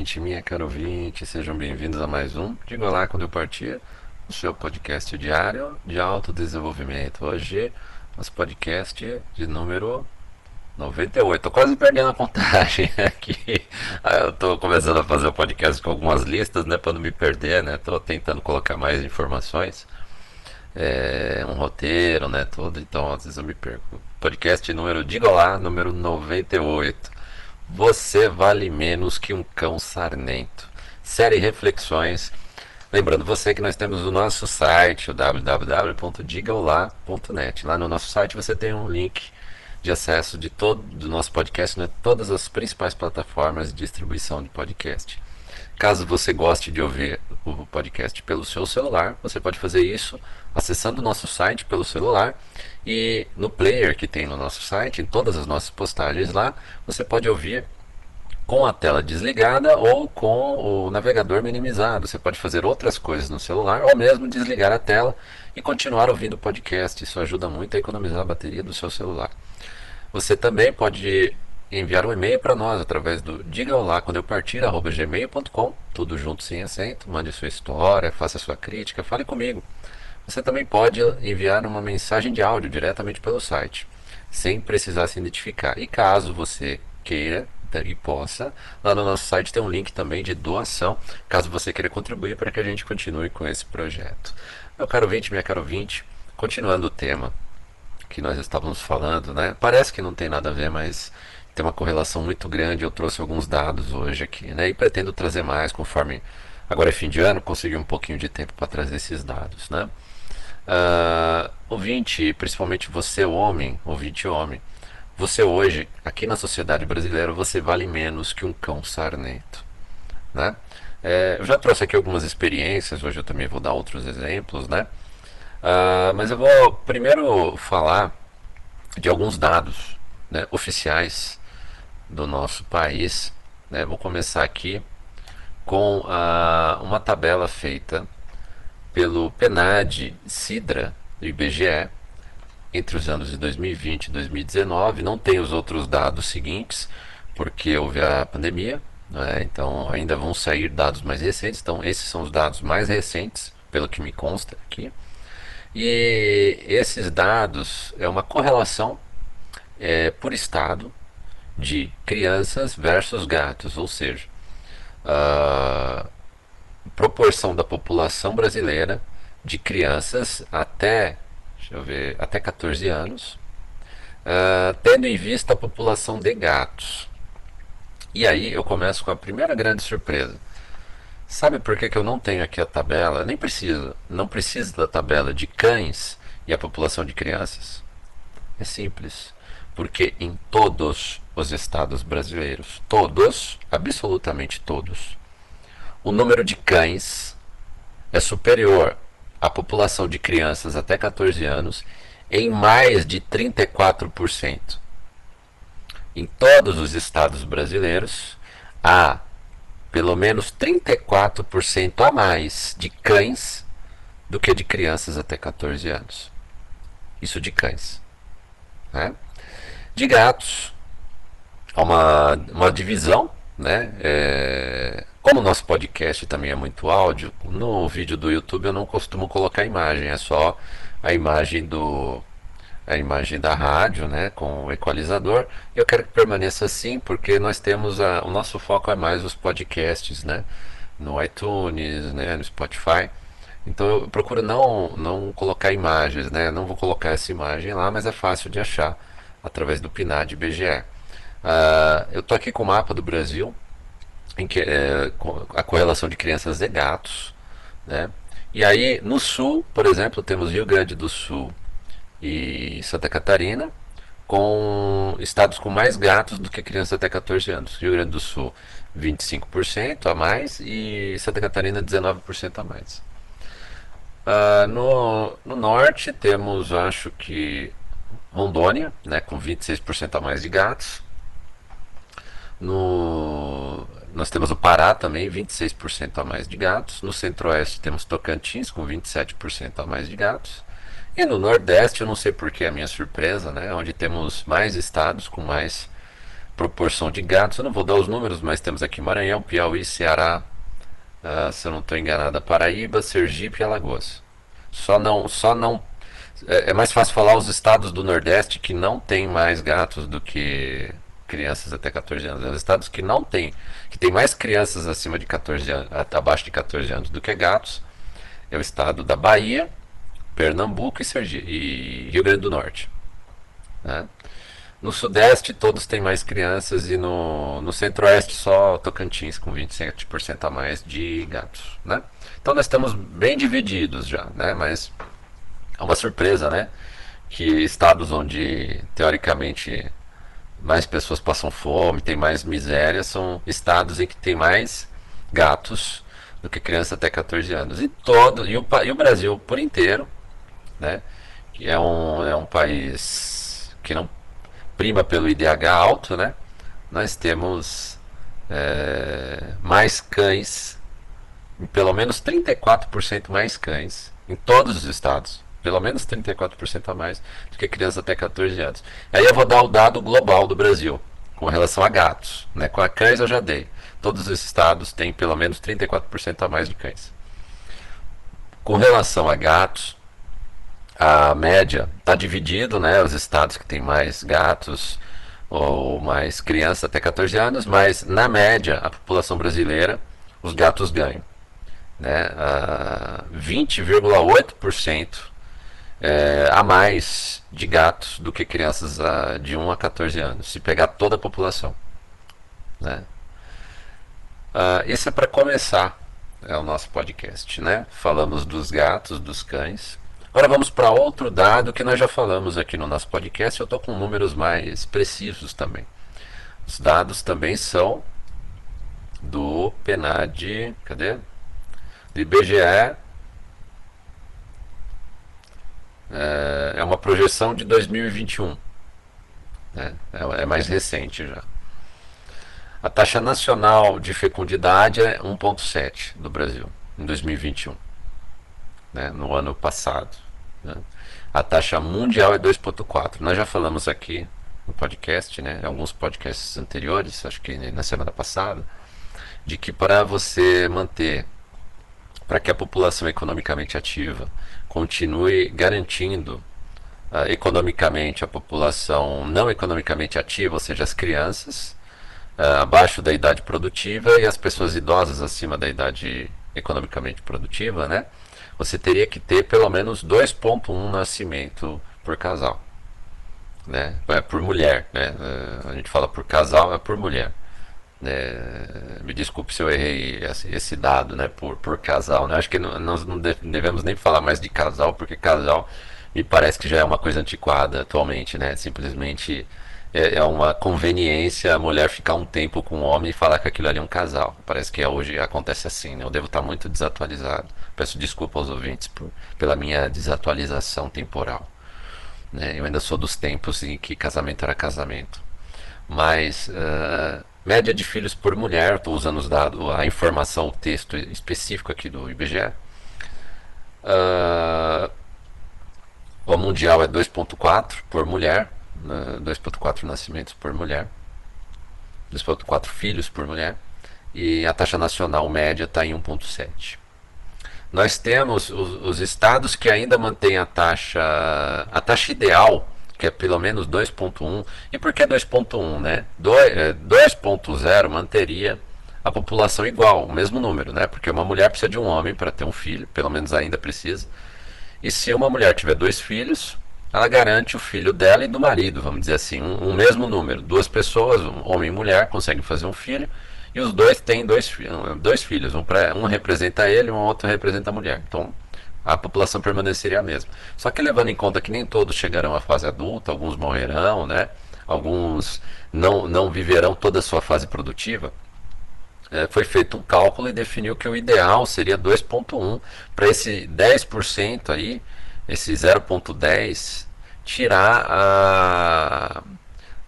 ouvinte, minha cara ouvinte, sejam bem-vindos a mais um Diga Olá Quando Eu Partir, o seu podcast diário de autodesenvolvimento. Hoje, nosso podcast de número 98. Tô quase perdendo a contagem aqui. Eu tô começando a fazer o podcast com algumas listas, né, para não me perder, né? Tô tentando colocar mais informações. É, um roteiro, né, tudo, então às vezes eu me perco. Podcast número, diga lá, número 98. Você vale menos que um cão sarnento. Série Reflexões. Lembrando você que nós temos o nosso site, o www.digaolá.net. Lá no nosso site você tem um link de acesso de todo do nosso podcast, né? todas as principais plataformas de distribuição de podcast. Caso você goste de ouvir o podcast pelo seu celular, você pode fazer isso acessando o nosso site pelo celular e no player que tem no nosso site, em todas as nossas postagens lá, você pode ouvir com a tela desligada ou com o navegador minimizado. Você pode fazer outras coisas no celular ou mesmo desligar a tela e continuar ouvindo o podcast. Isso ajuda muito a economizar a bateria do seu celular. Você também pode enviar um e-mail para nós através do diga olá quando eu partir gmail.com, tudo junto sem acento, mande sua história, faça sua crítica, fale comigo. Você também pode enviar uma mensagem de áudio diretamente pelo site, sem precisar se identificar. E caso você queira e possa, lá no nosso site tem um link também de doação, caso você queira contribuir para que a gente continue com esse projeto. Meu caro ouvinte, minha caro ouvinte, continuando o tema que nós estávamos falando, né? Parece que não tem nada a ver, mas tem uma correlação muito grande. Eu trouxe alguns dados hoje aqui, né? E pretendo trazer mais conforme agora é fim de ano, consegui um pouquinho de tempo para trazer esses dados, né? Uh, ouvinte, principalmente você homem, ouvinte homem, você hoje, aqui na sociedade brasileira, você vale menos que um cão sarnento. Né? É, eu já trouxe aqui algumas experiências, hoje eu também vou dar outros exemplos, né? Uh, mas eu vou primeiro falar de alguns dados né, oficiais do nosso país. Né? Vou começar aqui com uh, uma tabela feita pelo PNAD Sidra, do IBGE, entre os anos de 2020 e 2019. Não tem os outros dados seguintes, porque houve a pandemia, né? então ainda vão sair dados mais recentes. Então, esses são os dados mais recentes, pelo que me consta aqui. E esses dados é uma correlação é, por estado de crianças versus gatos, ou seja, uh, proporção da população brasileira de crianças até, deixa eu ver, até 14 anos, uh, tendo em vista a população de gatos. E aí eu começo com a primeira grande surpresa. Sabe por que, que eu não tenho aqui a tabela? Nem precisa, não precisa da tabela de cães e a população de crianças. É simples, porque em todos os estados brasileiros, todos, absolutamente todos, o número de cães é superior à população de crianças até 14 anos em mais de 34%. Em todos os estados brasileiros, há pelo menos 34% a mais de cães do que de crianças até 14 anos. Isso de cães. Né? De gatos, há uma, uma divisão né? É, como o nosso podcast também é muito áudio, no vídeo do YouTube eu não costumo colocar imagem, é só a imagem do a imagem da rádio, né, com o equalizador. Eu quero que permaneça assim, porque nós temos a, o nosso foco é mais os podcasts, né, no iTunes, né, no Spotify. Então eu procuro não não colocar imagens, né? Não vou colocar essa imagem lá, mas é fácil de achar através do PNAD BGE. Uh, eu estou aqui com o mapa do Brasil, em que é, a correlação de crianças e gatos, né? E aí no sul, por exemplo, temos Rio Grande do Sul e Santa Catarina, com estados com mais gatos do que crianças até 14 anos. Rio Grande do Sul 25% a mais e Santa Catarina 19% a mais. Uh, no, no norte temos, acho que Rondônia, né, com 26% a mais de gatos. No, nós temos o Pará também, 26% a mais de gatos. No Centro-Oeste temos Tocantins, com 27% a mais de gatos. E no Nordeste, eu não sei porque é a minha surpresa, né? Onde temos mais estados com mais proporção de gatos. Eu não vou dar os números, mas temos aqui Maranhão, Piauí, Ceará, uh, se eu não estou enganado, Paraíba, Sergipe e Alagoas. Só não, só não é, é, mais fácil falar os estados do Nordeste que não tem mais gatos do que crianças até 14 anos. Os estados que não tem, que tem mais crianças acima de 14 anos, abaixo de 14 anos do que gatos, é o estado da Bahia, Pernambuco e, Sergipe, e Rio Grande do Norte. Né? No Sudeste todos têm mais crianças e no, no Centro-Oeste só Tocantins com 27% a mais de gatos. Né? Então nós estamos bem divididos já, né? mas é uma surpresa, né? Que estados onde teoricamente mais pessoas passam fome, tem mais miséria, são estados em que tem mais gatos do que crianças até 14 anos. E todo e o, e o Brasil por inteiro, né? Que é um, é um país que não prima pelo IDH alto, né? Nós temos é, mais cães, pelo menos 34% mais cães em todos os estados pelo menos 34% a mais do que crianças até 14 anos. Aí eu vou dar o dado global do Brasil, com relação a gatos. Né? Com a cães eu já dei. Todos os estados têm pelo menos 34% a mais de cães. Com relação a gatos, a média está dividido, né? Os estados que têm mais gatos ou mais crianças até 14 anos, mas na média a população brasileira, os gatos ganham. Né? Uh, 20,8% é, a mais de gatos do que crianças a, de 1 a 14 anos, se pegar toda a população. Né? Esse é para começar é o nosso podcast. Né? Falamos dos gatos, dos cães. Agora vamos para outro dado que nós já falamos aqui no nosso podcast. Eu estou com números mais precisos também. Os dados também são do PNAD, cadê? Do IBGE é, é uma projeção de 2021. Né? É, é mais recente já. A taxa nacional de fecundidade é 1,7 no Brasil, em 2021, né? no ano passado. Né? A taxa mundial é 2,4. Nós já falamos aqui no podcast, né? alguns podcasts anteriores, acho que na semana passada, de que para você manter, para que a população economicamente ativa continue garantindo uh, economicamente a população não economicamente ativa, ou seja, as crianças uh, abaixo da idade produtiva e as pessoas idosas acima da idade economicamente produtiva, né? Você teria que ter pelo menos 2.1 nascimento por casal, né? É por mulher, né? Uh, a gente fala por casal, é por mulher. É, me desculpe se eu errei esse, dado né, por, por casal. Né? Acho que não, nós não devemos nem falar mais de casal, porque casal me parece que já é uma coisa antiquada atualmente. Né? Simplesmente é, é uma conveniência a mulher ficar um tempo com o homem e falar que aquilo ali é um casal. Parece que hoje acontece assim. Né? Eu devo estar muito desatualizado. Peço desculpa aos ouvintes por, pela minha desatualização temporal. Né? Eu ainda sou dos tempos em que casamento era casamento. Mas. Uh, Média de filhos por mulher, estou usando os dados, a informação, o texto específico aqui do IBGE. Uh, ah, o mundial é 2.4 por mulher, né, 2.4 nascimentos por mulher, 2.4 filhos por mulher, e a taxa nacional média está em 1.7. Nós temos os, os, estados que ainda mantêm a taxa, a taxa ideal que é pelo menos 2.1. E por que 2.1, né? 2.0 é, manteria a população igual, o mesmo número, né? Porque uma mulher precisa de um homem para ter um filho, pelo menos ainda precisa. E se uma mulher tiver dois filhos, ela garante o filho dela e do marido, vamos dizer assim, um, um mesmo número. Duas pessoas, um homem e mulher, conseguem fazer um filho, e os dois têm dois, dois filhos. Um, um representa ele um outro representa a mulher. Então, a população permaneceria a mesma. Só que levando em conta que nem todos chegarão à fase adulta, alguns morrerão, né? alguns não, não viverão toda a sua fase produtiva, é, foi feito um cálculo e definiu que o ideal seria 2,1 para esse 10% aí, esse 0,10, tirar a,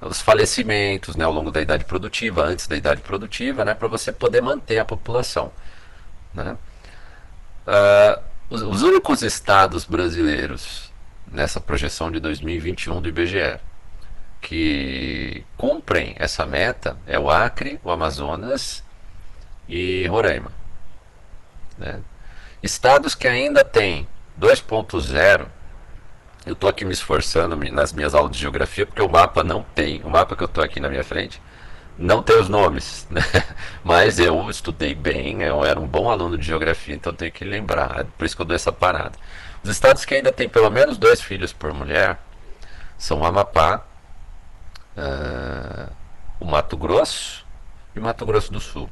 os falecimentos né, ao longo da idade produtiva, antes da idade produtiva, né, para você poder manter a população. Né? Uh, os, os únicos estados brasileiros nessa projeção de 2021 do IBGE que cumprem essa meta é o Acre, o Amazonas e Roraima. Né? Estados que ainda têm 2.0, eu estou aqui me esforçando nas minhas aulas de geografia porque o mapa não tem, o mapa que eu estou aqui na minha frente não tem os nomes, né? mas eu estudei bem, eu era um bom aluno de geografia, então tenho que lembrar, é por isso que eu dou essa parada. Os estados que ainda têm pelo menos dois filhos por mulher são o Amapá, uh, o Mato Grosso e o Mato Grosso do Sul.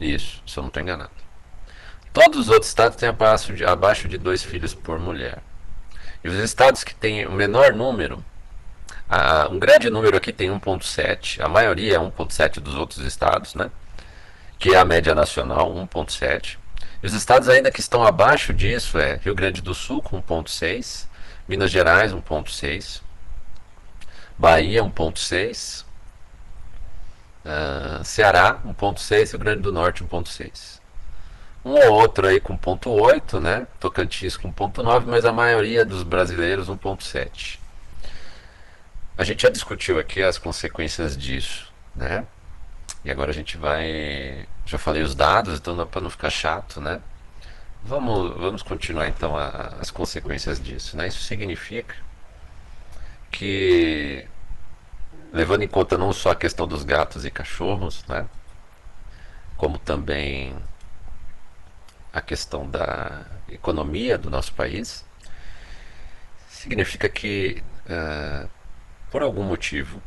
Isso, se eu não estou enganado. Todos os outros estados têm abaixo de, abaixo de dois filhos por mulher. E os estados que têm o menor número, uh, um grande número aqui tem 1,7, a maioria é 1,7 dos outros estados, né? que é a média nacional, 1,7. E os estados ainda que estão abaixo disso é Rio Grande do Sul com 1,6, Minas Gerais 1,6, Bahia 1.6, uh, Ceará 1.6, Rio Grande do Norte 1.6. Um ou outro aí com 1.8, né? Tocantins com 1.9, mas a maioria dos brasileiros 1.7. A gente já discutiu aqui as consequências disso, né? E agora a gente vai. Já falei os dados, então para não ficar chato, né? Vamos, vamos continuar então a, as consequências disso, né? Isso significa que levando em conta não só a questão dos gatos e cachorros, né, como também a questão da economia do nosso país, significa que uh, por algum motivo,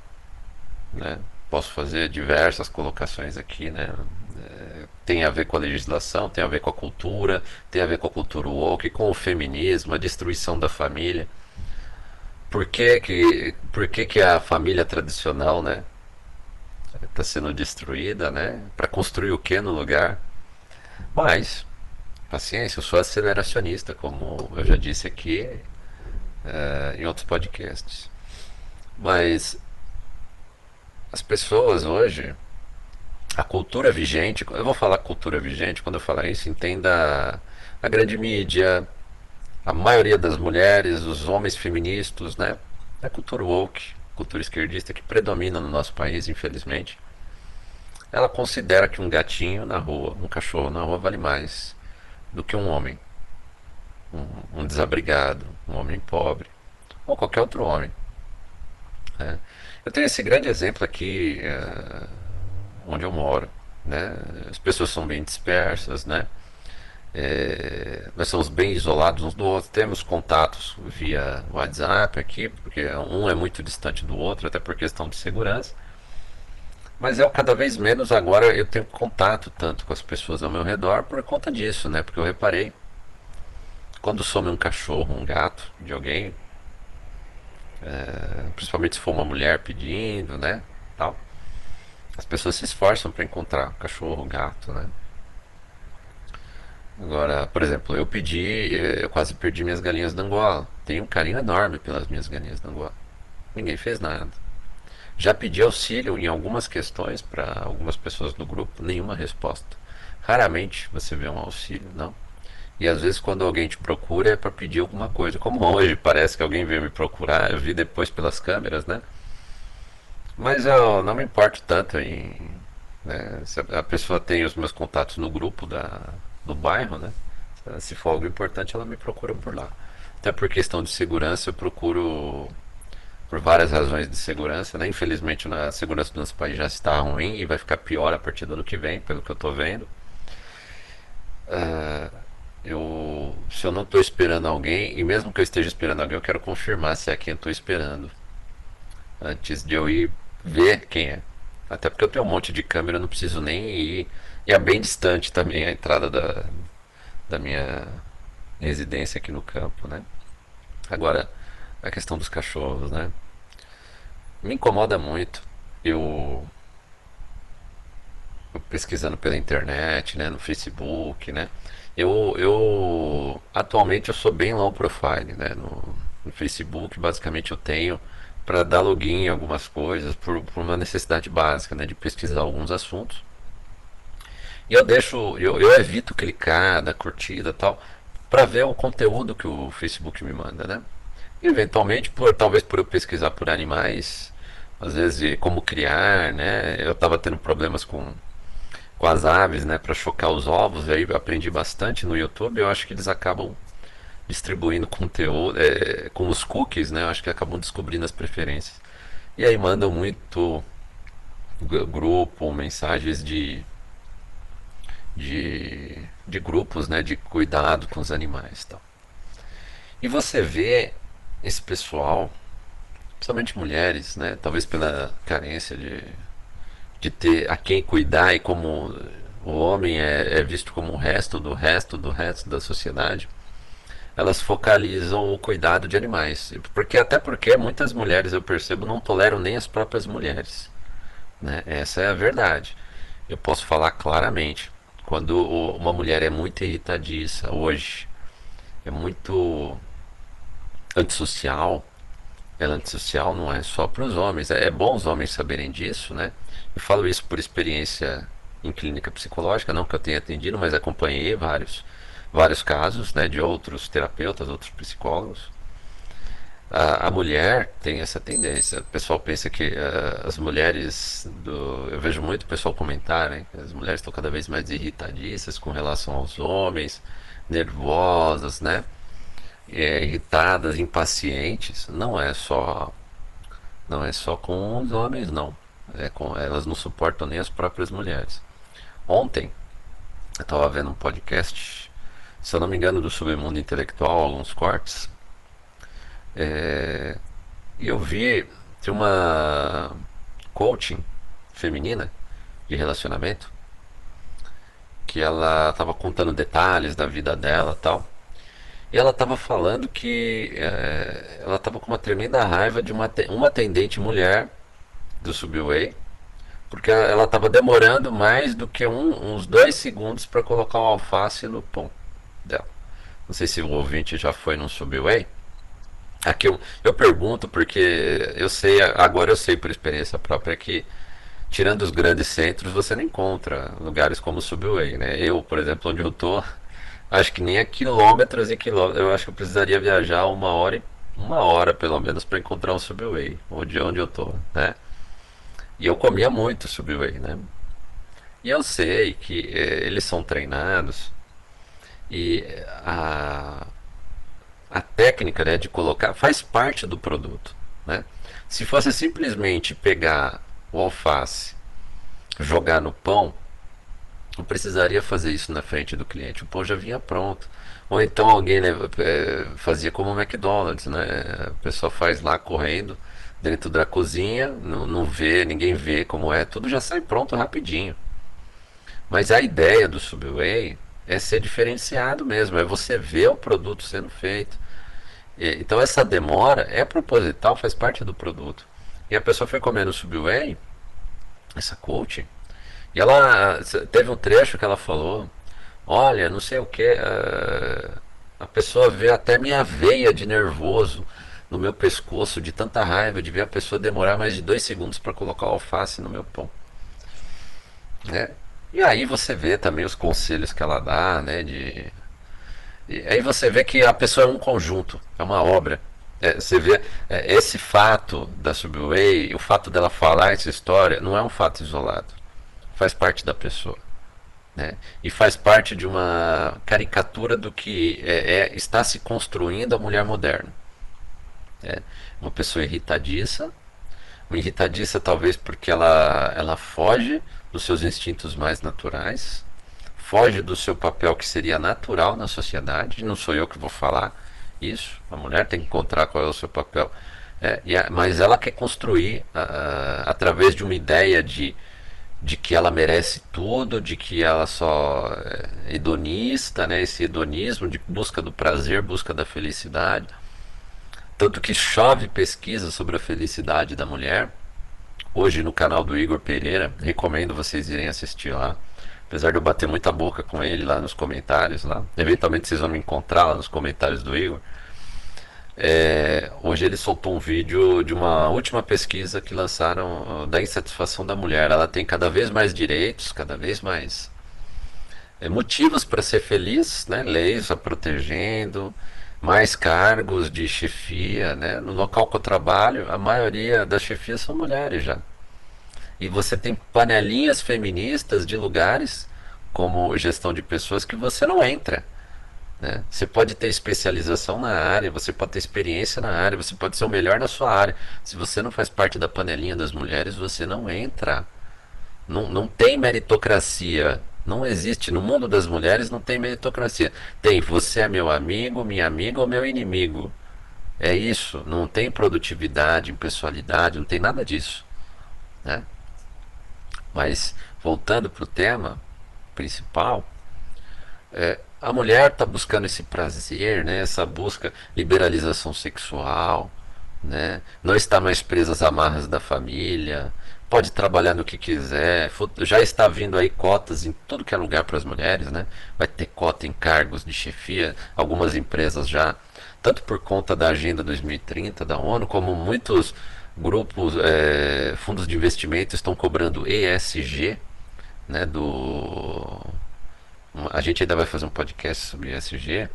né, posso fazer diversas colocações aqui, né, uh, tem a ver com a legislação, tem a ver com a cultura, tem a ver com a cultura woke, com o feminismo, a destruição da família por que que, por que, que a família tradicional, né, está sendo destruída, né, para construir o que no lugar? Mas, paciência, eu sou aceleracionista, como eu já disse aqui uh, em outros podcasts. Mas as pessoas hoje, a cultura vigente, eu vou falar cultura vigente, quando eu falar isso, entenda a grande mídia, a maioria das mulheres, os homens feministas, né? É a cultura woke, cultura esquerdista que predomina no nosso país, infelizmente. Ela considera que um gatinho na rua, um cachorro na rua vale mais do que um homem. Um, um desabrigado, um homem pobre, ou qualquer outro homem. É. Eu tenho esse grande exemplo aqui uh, onde eu moro. Né? As pessoas são bem dispersas, né? É, nós somos bem isolados uns do outro, temos contatos via WhatsApp aqui, porque um é muito distante do outro, até por questão de segurança. Mas eu cada vez menos agora eu tenho contato tanto com as pessoas ao meu redor por conta disso, né? Porque eu reparei quando some um cachorro, um gato de alguém, é, principalmente se for uma mulher pedindo, né? Tal, as pessoas se esforçam para encontrar cachorro, gato, né? Agora, por exemplo, eu pedi, eu quase perdi minhas galinhas da Angola. Tenho um carinho enorme pelas minhas galinhas da Angola. Ninguém fez nada. Já pedi auxílio em algumas questões para algumas pessoas do grupo, nenhuma resposta. Raramente você vê um auxílio, não. E às vezes quando alguém te procura é para pedir alguma coisa. Como hoje parece que alguém veio me procurar, eu vi depois pelas câmeras, né? Mas eu não me importo tanto em. Né, se a pessoa tem os meus contatos no grupo da, do bairro, né? Se for algo importante, ela me procura por lá. Até por questão de segurança, eu procuro por várias razões de segurança, né? Infelizmente, a segurança do nosso país já está ruim e vai ficar pior a partir do ano que vem, pelo que eu estou vendo. Uh, eu, se eu não estou esperando alguém, e mesmo que eu esteja esperando alguém, eu quero confirmar se é quem eu estou esperando antes de eu ir ver quem é. Até porque eu tenho um monte de câmera, eu não preciso nem ir e é bem distante também a entrada da, da minha residência aqui no campo, né? Agora, a questão dos cachorros, né? Me incomoda muito. Eu, pesquisando pela internet, né, no Facebook, né? Eu, eu atualmente eu sou bem low profile, né? No, no Facebook, basicamente eu tenho para dar login em algumas coisas por, por uma necessidade básica, né, de pesquisar alguns assuntos. E eu deixo, eu, eu evito clicar, dar curtida tal, para ver o conteúdo que o Facebook me manda, né? eventualmente, por, talvez por eu pesquisar por animais, às vezes como criar, né? Eu estava tendo problemas com, com as aves, né, para chocar os ovos, e aí eu aprendi bastante no YouTube. Eu acho que eles acabam distribuindo conteúdo é, com os cookies, né? Eu acho que acabam descobrindo as preferências. E aí mandam muito grupo, mensagens de de, de grupos, né, de cuidado com os animais, tal. E você vê esse pessoal, principalmente mulheres, né, talvez pela carência de, de ter a quem cuidar e como o homem é, é visto como o resto do resto do resto da sociedade, elas focalizam o cuidado de animais. Porque até porque muitas mulheres eu percebo não toleram nem as próprias mulheres. Né? Essa é a verdade. Eu posso falar claramente. Quando uma mulher é muito irritadiça hoje, é muito antissocial, ela é antissocial não é só para os homens, é, é bom os homens saberem disso, né? Eu falo isso por experiência em clínica psicológica, não que eu tenha atendido, mas acompanhei vários, vários casos né, de outros terapeutas, outros psicólogos a, a, mulher tem essa tendência. O pessoal pensa que uh, as mulheres do, eu vejo muito o pessoal comentar, né, as mulheres estão cada vez mais irritadiças com relação aos homens, nervosas, né? É, irritadas, impacientes. Não é só não é só com os homens, não. É com, elas não suportam nem as próprias mulheres. Ontem eu estava vendo um podcast, se eu não me engano, do Submundo Intelectual, alguns cortes é, eu vi tem uma coaching feminina de relacionamento que ela estava contando detalhes da vida dela tal. E ela estava falando que é, ela estava com uma tremenda raiva de uma, uma atendente mulher do Subway, porque ela estava demorando mais do que um, uns dois segundos para colocar o alface no pão dela. Não sei se o ouvinte já foi no Subway. Aqui eu, eu pergunto porque eu sei, agora eu sei por experiência própria que tirando os grandes centros você não encontra lugares como o Subway, né? Eu, por exemplo, onde eu tô, acho que nem a quilômetros e quilômetros, eu acho que eu precisaria viajar uma hora e uma hora pelo menos para encontrar um Subway, onde onde eu tô, né? E eu comia muito Subway, né? E eu sei que eh, eles são treinados e a a técnica né, de colocar faz parte do produto. Né? Se fosse simplesmente pegar o alface, jogar no pão, não precisaria fazer isso na frente do cliente. O pão já vinha pronto. Ou então alguém né, fazia como o McDonald's, né? A pessoa faz lá correndo dentro da cozinha, não, não vê, ninguém vê como é, tudo já sai pronto rapidinho. Mas a ideia do Subway é ser diferenciado mesmo, é você ver o produto sendo feito. E, então essa demora é proposital, faz parte do produto. E a pessoa foi comendo Subway, essa coach, e ela teve um trecho que ela falou, olha, não sei o que, uh, a pessoa vê até minha veia de nervoso no meu pescoço, de tanta raiva, de ver a pessoa demorar mais de dois segundos para colocar o alface no meu pão. É, e aí você vê também os conselhos que ela dá, né? De... E aí você vê que a pessoa é um conjunto, é uma obra. É, você vê é, esse fato da Subway, o fato dela falar essa história, não é um fato isolado. Faz parte da pessoa. Né? E faz parte de uma caricatura do que é, é está se construindo a mulher moderna. É uma pessoa irritadiça, irritadiça talvez porque ela, ela foge dos seus instintos mais naturais, foge do seu papel que seria natural na sociedade, não sou eu que vou falar isso, a mulher tem que encontrar qual é o seu papel. É, a, mas ela quer construir uh, através de uma ideia de, de que ela merece tudo, de que ela só é hedonista, né, esse hedonismo de busca do prazer, busca da felicidade. Tanto que chove pesquisa sobre a felicidade da mulher hoje no canal do Igor Pereira. Recomendo vocês irem assistir lá. Apesar de eu bater muita boca com ele lá nos comentários lá. Eventualmente vocês vão me encontrar lá nos comentários do Igor. É, hoje ele soltou um vídeo de uma última pesquisa que lançaram da insatisfação da mulher. Ela tem cada vez mais direitos, cada vez mais é, motivos para ser feliz, né? leis a protegendo, mais cargos de chefia, né? No local que eu trabalho, a maioria das chefias são mulheres já. E você tem panelinhas feministas de lugares como gestão de pessoas que você não entra. Né? Você pode ter especialização na área, você pode ter experiência na área, você pode ser o melhor na sua área. Se você não faz parte da panelinha das mulheres, você não entra. Não, não tem meritocracia. Não existe. No mundo das mulheres não tem meritocracia. Tem você é meu amigo, minha amiga ou meu inimigo. É isso. Não tem produtividade, impessoalidade, não tem nada disso. Né? Mas voltando para o tema principal, é, a mulher está buscando esse prazer, né, essa busca liberalização sexual, né, não está mais presa às amarras da família, pode trabalhar no que quiser, já está vindo aí cotas em tudo que é lugar para as mulheres, né, vai ter cota em cargos de chefia, algumas empresas já, tanto por conta da Agenda 2030 da ONU, como muitos grupos, é, fundos de investimento estão cobrando ESG, né, do a gente ainda vai fazer um podcast sobre ESG,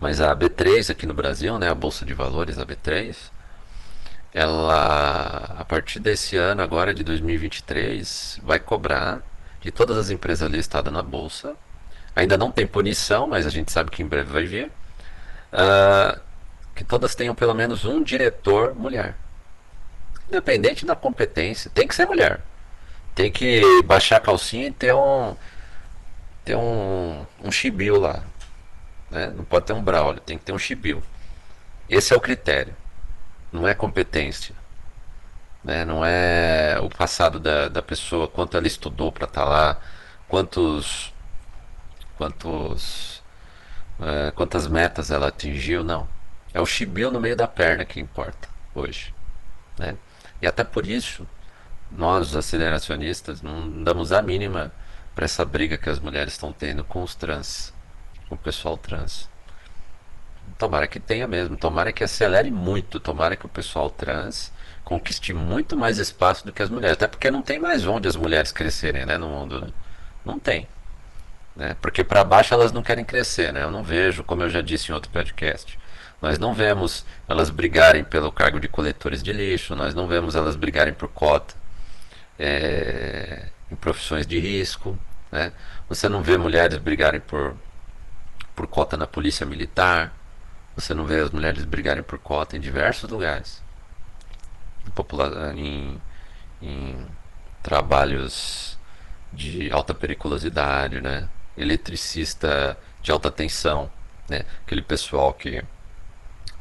mas a B3 aqui no Brasil, né, a bolsa de valores a B3, ela a partir desse ano agora de 2023 vai cobrar de todas as empresas listadas na bolsa. Ainda não tem punição, mas a gente sabe que em breve vai vir. Uh, que todas tenham pelo menos um diretor mulher. Independente da competência, tem que ser mulher. Tem que baixar a calcinha e ter um, ter um, um chibio lá. Né? Não pode ter um braulio, tem que ter um chibio. Esse é o critério. Não é competência. Né? Não é o passado da, da pessoa, quanto ela estudou para estar tá lá, quantos. quantos. É, quantas metas ela atingiu, não. É o chibio no meio da perna que importa hoje. Né? E até por isso, nós, aceleracionistas, não damos a mínima para essa briga que as mulheres estão tendo com os trans, com o pessoal trans. Tomara que tenha mesmo, tomara que acelere muito, tomara que o pessoal trans conquiste muito mais espaço do que as mulheres, até porque não tem mais onde as mulheres crescerem né, no mundo. Né? Não tem. Né? Porque para baixo elas não querem crescer, né? Eu não vejo, como eu já disse em outro podcast, nós não vemos elas brigarem pelo cargo de coletores de lixo, nós não vemos elas brigarem por cota é, em profissões de risco. Né? Você não vê mulheres brigarem por, por cota na polícia militar, você não vê as mulheres brigarem por cota em diversos lugares. Em, em trabalhos de alta periculosidade, né? eletricista de alta tensão, né? aquele pessoal que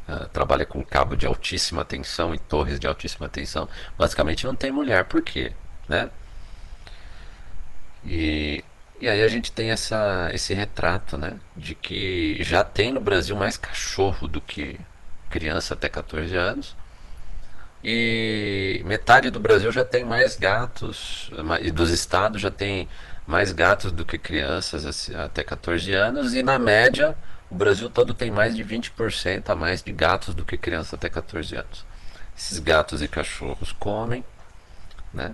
Uh, trabalha com cabo de altíssima tensão e torres de altíssima tensão, basicamente não tem mulher. Por quê? Né? E, e aí a gente tem essa, esse retrato né, de que já tem no Brasil mais cachorro do que criança até 14 anos. E metade do Brasil já tem mais gatos, e dos estados já tem mais gatos do que crianças até 14 anos, e na média o Brasil todo tem mais de 20% a mais de gatos do que crianças até 14 anos. Esses gatos e cachorros comem, né?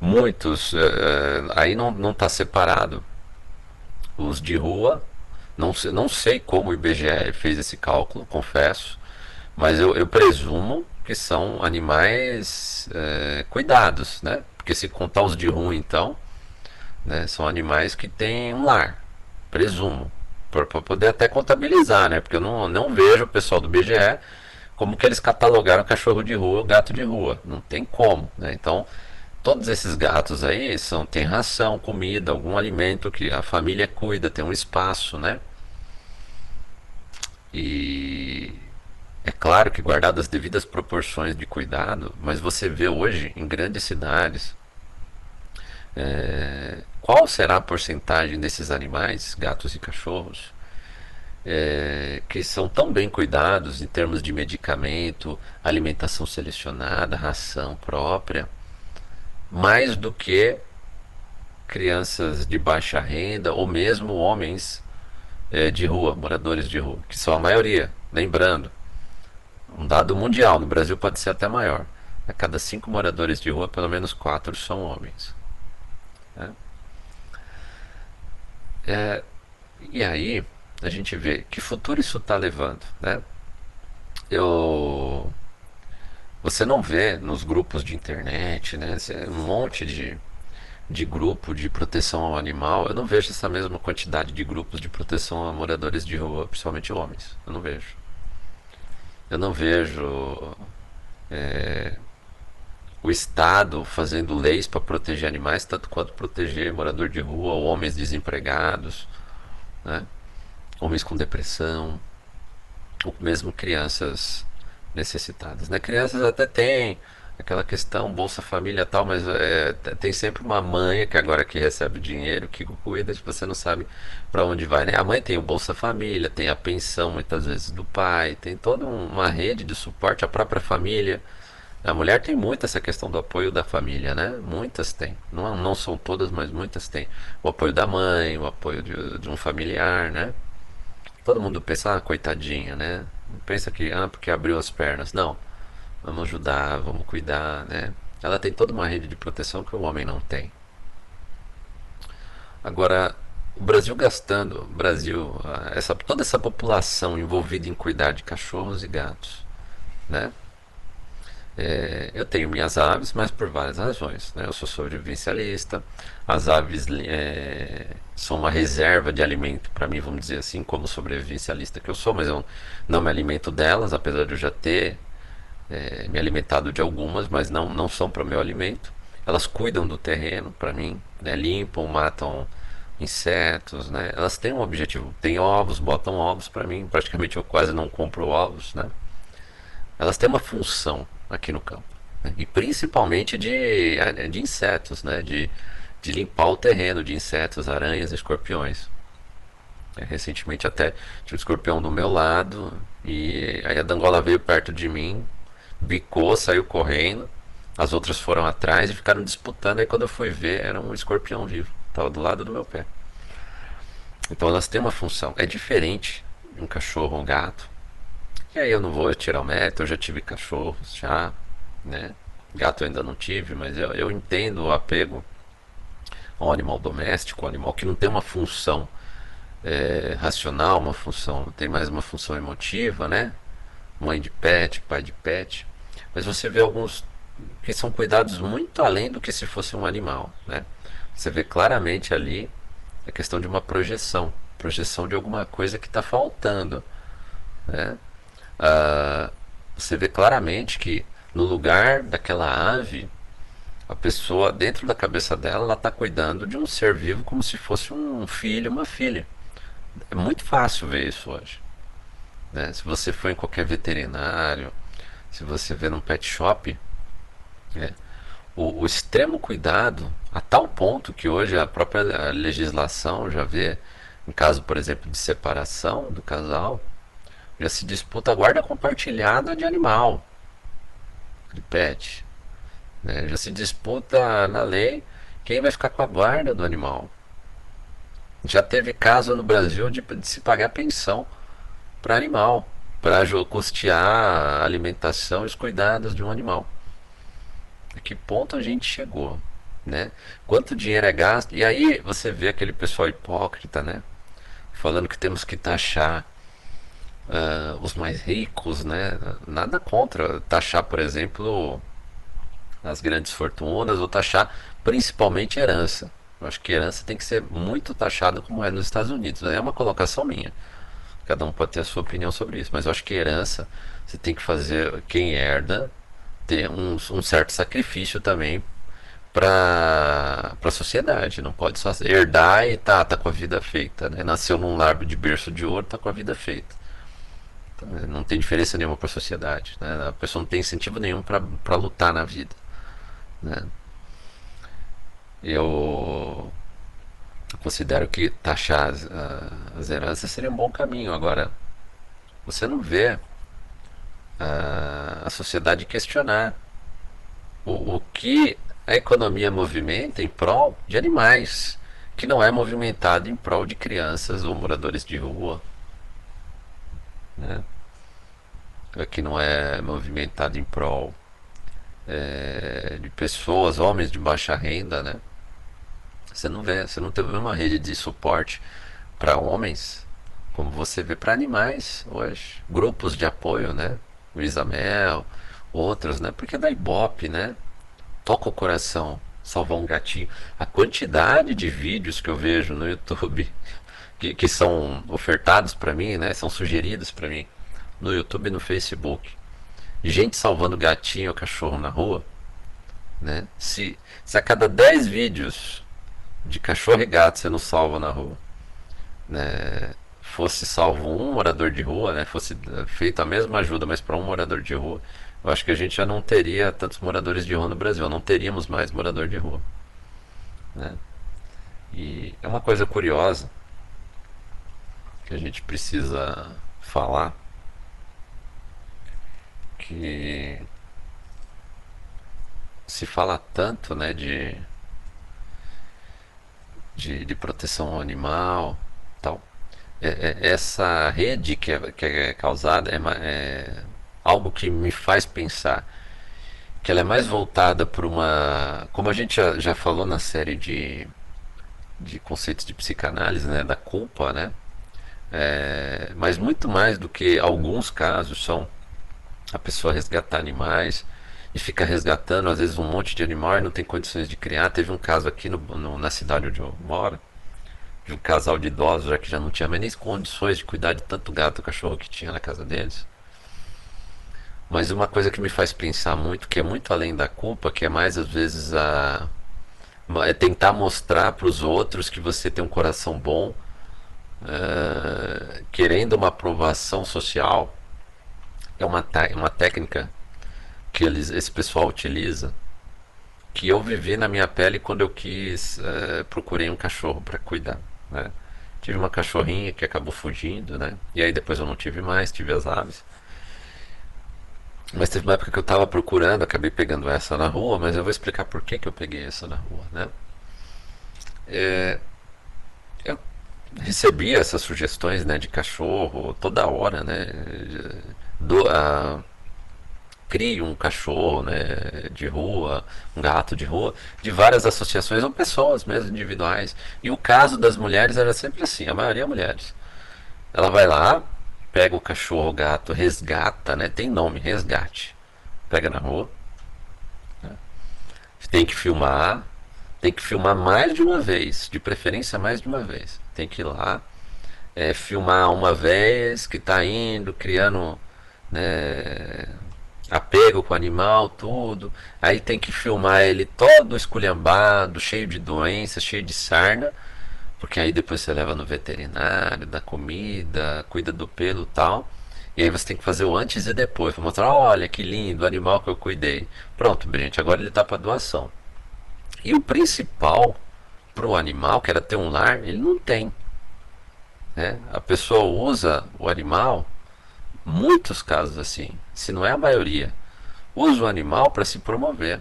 Muitos, é, aí não está separado. Os de rua, não sei, não sei como o IBGE fez esse cálculo, confesso, mas eu, eu presumo que são animais é, cuidados, né? Porque se contar os de rua, então, né, são animais que têm um lar, presumo para poder até contabilizar, né? Porque eu não, não vejo o pessoal do BGE como que eles catalogaram cachorro de rua, gato de rua. Não tem como, né? Então, todos esses gatos aí são tem ração, comida, algum alimento que a família cuida, tem um espaço, né? E é claro que guardado as devidas proporções de cuidado, mas você vê hoje em grandes cidades é, qual será a porcentagem desses animais, gatos e cachorros, é, que são tão bem cuidados em termos de medicamento, alimentação selecionada, ração própria, mais do que crianças de baixa renda ou mesmo homens é, de rua, moradores de rua, que são a maioria. Lembrando, um dado mundial, no Brasil pode ser até maior. A cada cinco moradores de rua, pelo menos quatro são homens. Né? É, e aí, a gente vê que futuro isso está levando, né? Eu você não vê nos grupos de internet, né? Um monte de, de grupo de proteção ao animal. Eu não vejo essa mesma quantidade de grupos de proteção a moradores de rua, principalmente homens. Eu não vejo. Eu não vejo é, o Estado fazendo leis para proteger animais, tanto quanto proteger morador de rua, homens desempregados, né? homens com depressão, ou mesmo crianças necessitadas. Né? Crianças até têm aquela questão Bolsa Família tal, mas é, tem sempre uma mãe que agora que recebe dinheiro, que cuida, tipo, você não sabe para onde vai, né? A mãe tem o Bolsa Família, tem a pensão muitas vezes do pai, tem toda uma rede de suporte, a própria família a mulher tem muito essa questão do apoio da família, né? Muitas têm. Não, não são todas, mas muitas têm. O apoio da mãe, o apoio de, de um familiar, né? Todo mundo pensa, ah, coitadinha, né? Pensa que, ah, porque abriu as pernas. Não. Vamos ajudar, vamos cuidar, né? Ela tem toda uma rede de proteção que o homem não tem. Agora, o Brasil gastando, o Brasil, essa, toda essa população envolvida em cuidar de cachorros e gatos, né? É, eu tenho minhas aves, mas por várias razões. Né? Eu sou sobrevivencialista, as aves é, são uma reserva de alimento para mim, vamos dizer assim, como sobrevivencialista que eu sou, mas eu não me alimento delas, apesar de eu já ter é, me alimentado de algumas, mas não, não são para o meu alimento. Elas cuidam do terreno para mim, né? limpam, matam insetos, né? Elas têm um objetivo, têm ovos, botam ovos para mim. Praticamente eu quase não compro ovos, né? Elas têm uma função aqui no campo. Né? E principalmente de, de insetos, né? de, de limpar o terreno de insetos, aranhas, escorpiões. É, recentemente até tinha um escorpião do meu lado e aí a dangola veio perto de mim, bicou, saiu correndo. As outras foram atrás e ficaram disputando. Aí quando eu fui ver, era um escorpião vivo. Estava do lado do meu pé. Então elas têm uma função. É diferente de um cachorro ou um gato. E aí eu não vou tirar o mérito, eu já tive cachorros, já, né? Gato eu ainda não tive, mas eu, eu entendo o apego ao animal doméstico, ao animal que não tem uma função é, racional, uma função, tem mais uma função emotiva, né? Mãe de pet, pai de pet. Mas você vê alguns que são cuidados muito além do que se fosse um animal, né? Você vê claramente ali a questão de uma projeção, projeção de alguma coisa que está faltando, né? Uh, você vê claramente que no lugar daquela ave, a pessoa, dentro da cabeça dela, ela está cuidando de um ser vivo como se fosse um filho, uma filha. É muito fácil ver isso hoje. Né? Se você for em qualquer veterinário, se você vê num pet shop, né? o, o, extremo cuidado, a tal ponto que hoje a própria legislação já vê, em caso, por exemplo, de separação do casal, já se disputa a guarda compartilhada de animal, de pet. Né? Já se disputa na lei quem vai ficar com a guarda do animal. Já teve caso no Brasil de, de se pagar pensão para animal, para custear a alimentação e os cuidados de um animal. A que ponto a gente chegou? Né? Quanto dinheiro é gasto? E aí você vê aquele pessoal hipócrita, né? Falando que temos que taxar uh, os mais ricos, né? Nada contra taxar, por exemplo, as grandes fortunas ou taxar principalmente herança. Eu acho que herança tem que ser muito taxada como é nos Estados Unidos. É uma colocação minha. Cada um pode ter a sua opinião sobre isso, mas eu acho que herança você tem que fazer quem herda ter um, um certo sacrifício também para a sociedade. Não pode só herdar e tá, tá com a vida feita. Né? Nasceu num lar de berço de ouro, tá com a vida feita. Então, não tem diferença nenhuma para a sociedade. Né? A pessoa não tem incentivo nenhum para lutar na vida. Né? Eu considero que taxar as, as heranças seria um bom caminho. Agora, você não vê a, a sociedade questionar o, o que a economia movimenta em prol de animais, que não é movimentado em prol de crianças ou moradores de rua né? que não é movimentado em prol é, de pessoas, homens de baixa renda, né? Você não vê, você não tem uma rede de suporte para homens, como você vê para animais hoje, grupos de apoio, né? O Isamel, outros, né? Porque é da Ibope, né? Toca o coração, salvar um gatinho. A quantidade de vídeos que eu vejo no YouTube que, que são ofertados para mim, né? São sugeridos para mim no YouTube e no Facebook. Gente salvando gatinho ou cachorro na rua, né? Se, se a cada 10 vídeos de cachorro e gato você não salva na rua, né? Fosse salvo um morador de rua, né? Fosse feita a mesma ajuda, mas para um morador de rua, eu acho que a gente já não teria tantos moradores de rua no Brasil, não teríamos mais morador de rua, né? E é uma coisa curiosa que a gente precisa falar que se fala tanto né, de, de, de proteção animal tal. É, é, essa rede que é, que é causada é, é algo que me faz pensar que ela é mais voltada para uma. Como a gente já, já falou na série de, de conceitos de psicanálise, né, da culpa, né? É, mas muito mais do que alguns casos são a pessoa resgatar animais e fica resgatando às vezes um monte de animal e não tem condições de criar. Teve um caso aqui no, no, na cidade onde eu moro, de um casal de idosos já que já não tinha mais nem condições de cuidar de tanto gato e cachorro que tinha na casa deles. Mas uma coisa que me faz pensar muito, que é muito além da culpa, que é mais às vezes a é tentar mostrar para os outros que você tem um coração bom, uh, querendo uma aprovação social é uma, uma técnica que eles, esse pessoal utiliza que eu vivi na minha pele quando eu quis é, procurei um cachorro para cuidar né? tive uma cachorrinha que acabou fugindo né? E aí depois eu não tive mais tive as aves. Mas teve uma época que eu estava procurando acabei pegando essa na rua mas eu vou explicar por que, que eu peguei essa na rua né? É, eu recebia essas sugestões né de cachorro toda hora né do, uh, crie um cachorro né, de rua, um gato de rua, de várias associações ou pessoas mesmo individuais. E o caso das mulheres era sempre assim, a maioria é mulheres. Ela vai lá, pega o cachorro, o gato, resgata, né? Tem nome, resgate. Pega na rua. Né, tem que filmar, tem que filmar mais de uma vez, de preferência mais de uma vez. Tem que ir lá, é, filmar uma vez que está indo, criando né, apego com o animal, tudo. Aí tem que filmar ele todo esculhambado, cheio de doenças, cheio de sarna, porque aí depois você leva no veterinário, dá comida, cuida do pelo tal. E aí você tem que fazer o antes e depois, para mostrar, olha que lindo o animal que eu cuidei. Pronto, gente, agora ele está para doação. E o principal para o animal, que era ter um lar, ele não tem. Né? A pessoa usa o animal muitos casos assim, se não é a maioria, usa o animal para se promover,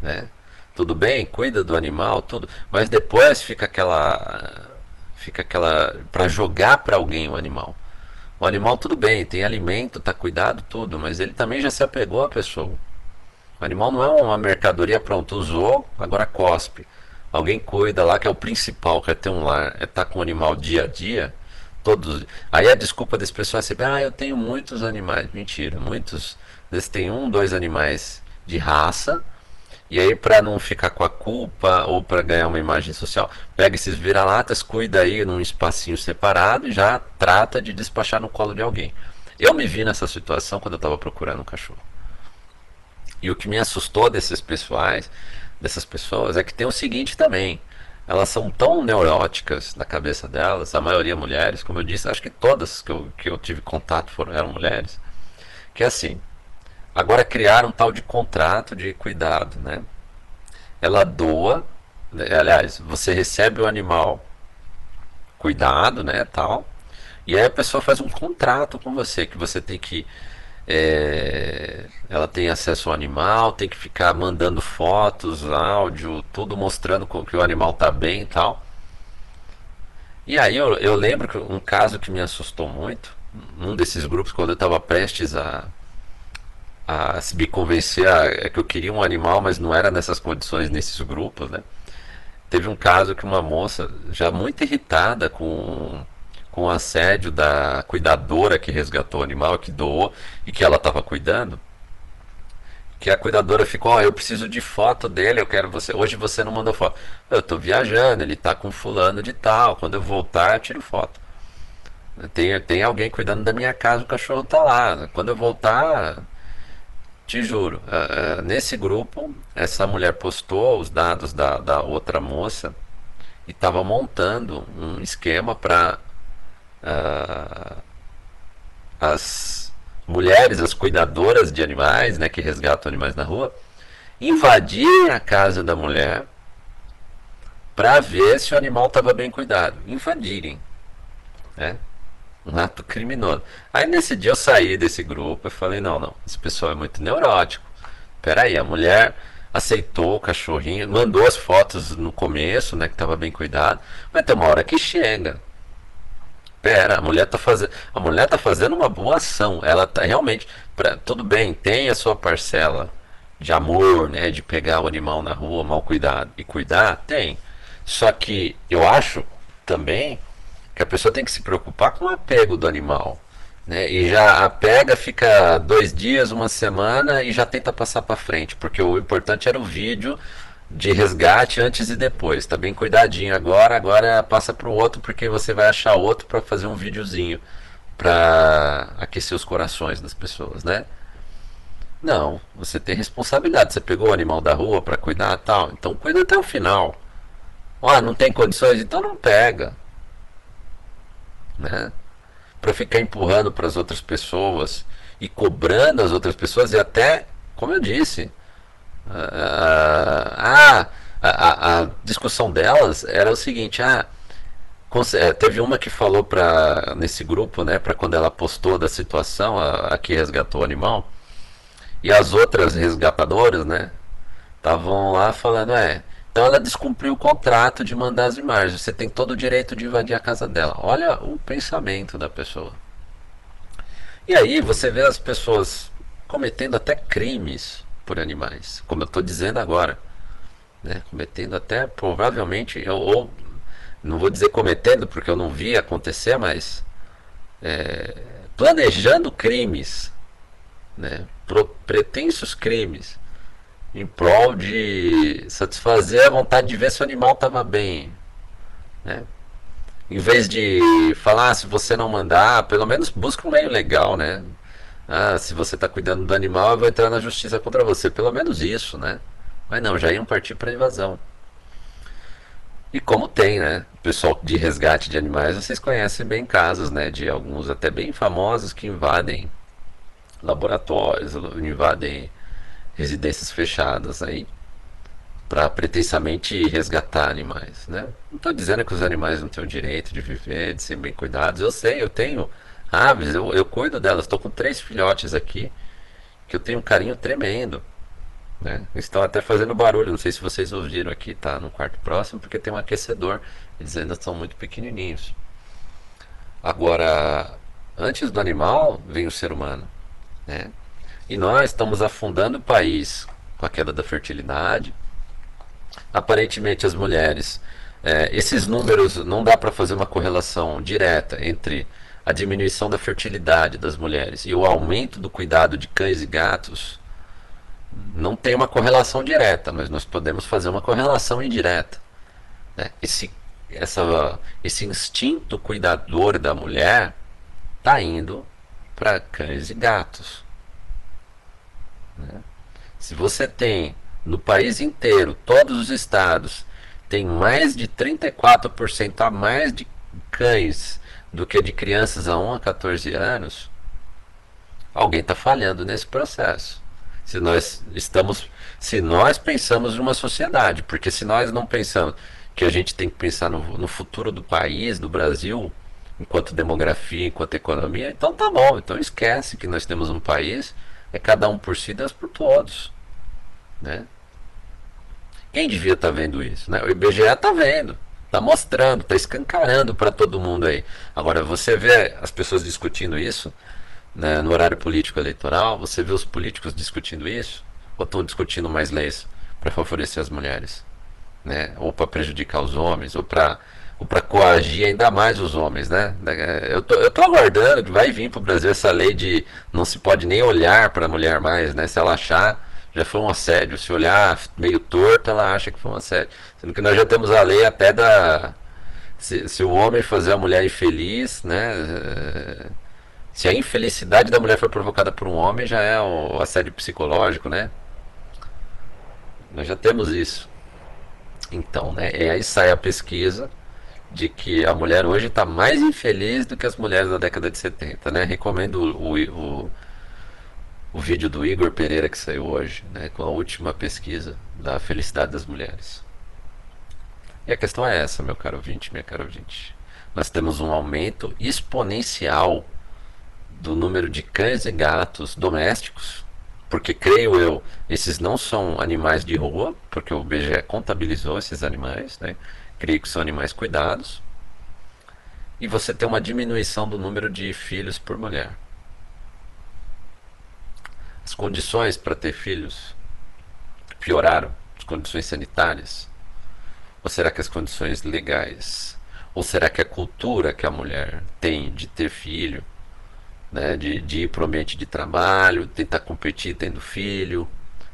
né? Tudo bem, cuida do animal, tudo, mas depois fica aquela fica aquela para jogar para alguém o animal. O animal tudo bem, tem alimento, tá cuidado tudo, mas ele também já se apegou à pessoa. O animal não é uma mercadoria pronto, usou, agora cospe. Alguém cuida lá, que é o principal, quer ter um lar, é estar tá com o animal dia a dia todos. Aí a desculpa desse pessoal é sempre, ah, eu tenho muitos animais. Mentira, muitos. Eles têm um, dois animais de raça. E aí, para não ficar com a culpa ou para ganhar uma imagem social, pega esses vira-latas, cuida aí num espacinho separado e já trata de despachar no colo de alguém. Eu me vi nessa situação quando eu estava procurando um cachorro. E o que me assustou desses pessoais, dessas pessoas, é que tem o seguinte também elas são tão neuróticas na cabeça delas, a maioria mulheres, como eu disse, acho que todas que eu, que eu tive contato foram, eram mulheres, que é assim, agora criaram um tal de contrato de cuidado, né? Ela doa, né, aliás, você recebe o animal cuidado, né, tal, e aí a pessoa faz um contrato com você, que você tem que é, ela tem acesso ao animal, tem que ficar mandando fotos, áudio, tudo mostrando que o animal está bem e tal. E aí eu, eu lembro que um caso que me assustou muito, num desses grupos, quando eu estava prestes a, a se me convencer a, a, que eu queria um animal, mas não era nessas condições, nesses grupos, né? Teve um caso que uma moça, já muito irritada com com assédio da cuidadora que resgatou o animal, que doou e que ela estava cuidando. Que a cuidadora ficou, ó, oh, eu preciso de foto dele, eu quero você. Hoje você não mandou foto. Eu estou viajando, ele está com fulano de tal. Quando eu voltar, eu tiro foto. Tem, tem alguém cuidando da minha casa, o cachorro está lá. Quando eu voltar, te juro. Uh, nesse grupo, essa mulher postou os dados da, da outra moça e estava montando um esquema para uh, as mulheres, as cuidadoras de animais, né, que resgatam animais na rua, invadirem a casa da mulher para ver se o animal estava bem cuidado. Invadirem. Né? Um ato criminoso. Aí nesse dia eu saí desse grupo e falei, não, não, esse pessoal é muito neurótico. Peraí, a mulher aceitou o cachorrinho, mandou as fotos no começo, né, que estava bem cuidado, mas tem uma hora que chega. Pera, a mulher tá fazendo, a mulher tá fazendo uma boa ação. Ela tá realmente, pra, tudo bem, tem a sua parcela de amor, né, de pegar o animal na rua, mal cuidado e cuidar, tem. Só que eu acho também que a pessoa tem que se preocupar com o apego do animal. Né? E já a pega, fica dois dias, uma semana e já tenta passar para frente, porque o importante era o vídeo de resgate antes e depois. Tá bem cuidadinho agora, agora passa para o outro porque você vai achar outro para fazer um videozinho para aquecer os corações das pessoas, né? Não, você tem responsabilidade. Você pegou o animal da rua para cuidar tal, então cuida até o final. Ah, não tem condições, então não pega, né? para ficar empurrando para as outras pessoas e cobrando as outras pessoas e até, como eu disse, a, a, a discussão delas era o seguinte, ah, é, teve uma que falou para nesse grupo, né, para quando ela postou da situação, a, a que resgatou o animal, e as outras resgatadoras, né, estavam lá falando, é, então ela descumpriu o contrato de mandar as imagens. Você tem todo o direito de invadir a casa dela. Olha o pensamento da pessoa. E aí você vê as pessoas cometendo até crimes por animais, como eu estou dizendo agora. Né? Cometendo até, provavelmente, eu, ou não vou dizer cometendo porque eu não vi acontecer, mas é, planejando crimes, né? pretensos crimes em prol de satisfazer a vontade de ver se o animal estava bem. Né? Em vez de falar, ah, se você não mandar, pelo menos busca um meio legal, né? Ah, se você está cuidando do animal, eu vou entrar na justiça contra você. Pelo menos isso, né? Mas não, já iam partir para invasão. E como tem, né? Pessoal de resgate de animais, vocês conhecem bem casos, né? De alguns até bem famosos que invadem laboratórios, invadem residências fechadas aí para pretensamente resgatar animais, né? Não estou dizendo que os animais não têm o direito de viver, de ser bem cuidados. Eu sei, eu tenho aves, eu, eu cuido delas. Estou com três filhotes aqui que eu tenho um carinho tremendo. Né? Estão até fazendo barulho. Não sei se vocês ouviram aqui, tá no quarto próximo, porque tem um aquecedor. Eles ainda são muito pequenininhos. Agora, antes do animal vem o ser humano, né? E nós estamos afundando o país com a queda da fertilidade. Aparentemente, as mulheres, é, esses números não dá para fazer uma correlação direta entre a diminuição da fertilidade das mulheres e o aumento do cuidado de cães e gatos. Não tem uma correlação direta, mas nós podemos fazer uma correlação indireta. Né? Esse, essa, esse instinto cuidador da mulher está indo para cães e gatos. Né? Se você tem no país inteiro, todos os estados, tem mais de 34% a mais de cães do que de crianças a 1 a 14 anos, alguém está falhando nesse processo. Se nós estamos, se nós pensamos numa sociedade, porque se nós não pensamos que a gente tem que pensar no, no futuro do país, do Brasil, enquanto demografia, enquanto economia, então tá bom, então esquece que nós temos um país é cada um por si, Deus por todos. Né? Quem devia estar tá vendo isso? Né? O IBGE está vendo, está mostrando, está escancarando para todo mundo aí. Agora, você vê as pessoas discutindo isso né, no horário político eleitoral, você vê os políticos discutindo isso, ou estão discutindo mais leis para favorecer as mulheres, né? ou para prejudicar os homens, ou para ou para coagir ainda mais os homens, né? Eu tô, eu tô aguardando que vai vir para o Brasil essa lei de não se pode nem olhar para a mulher mais, né? Se ela achar, já foi um assédio. Se olhar meio torto, ela acha que foi um assédio. Sendo que nós já temos a lei até da. Se, se o homem fazer a mulher infeliz, né? Se a infelicidade da mulher foi provocada por um homem, já é o assédio psicológico, né? Nós já temos isso. Então, né? E aí sai a pesquisa de que a mulher hoje está mais infeliz do que as mulheres da década de 70, né? Recomendo o, o vídeo do Igor Pereira que saiu hoje, né? Com a última pesquisa da felicidade das mulheres. E a questão é essa, meu caro ouvinte, minha cara ouvinte. Nós temos um aumento exponencial do número de cães e gatos domésticos, porque creio eu, esses não são animais de rua, porque o BGE contabilizou esses animais, né? creio que são animais cuidados, e você tem uma diminuição do número de filhos por mulher. As condições para ter filhos pioraram, as condições sanitárias? Ou será que as condições legais? Ou será que a cultura que a mulher tem de ter filho, né, de, de ir para o ambiente de trabalho, tentar competir tendo filho,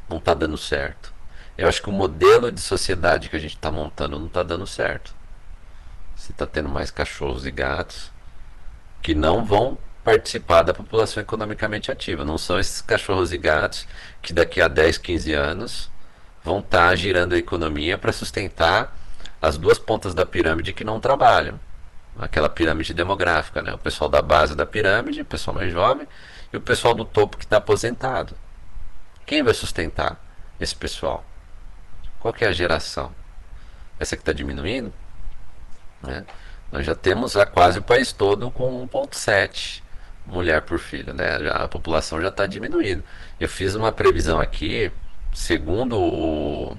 não está dando certo? Eu acho que o modelo de sociedade que a gente está montando não está dando certo. Você está tendo mais cachorros e gatos que não vão participar da população economicamente ativa. Não são esses cachorros e gatos que daqui a 10, 15 anos vão estar tá girando a economia para sustentar as duas pontas da pirâmide que não trabalham. Aquela pirâmide demográfica, né? O pessoal da base da pirâmide, o pessoal mais jovem, e o pessoal do topo que está aposentado. Quem vai sustentar esse pessoal? Qual é a geração? Essa que está diminuindo? Né? Nós já temos já quase o país todo com 1,7 mulher por filho, né? A população já está diminuindo. Eu fiz uma previsão aqui, segundo o,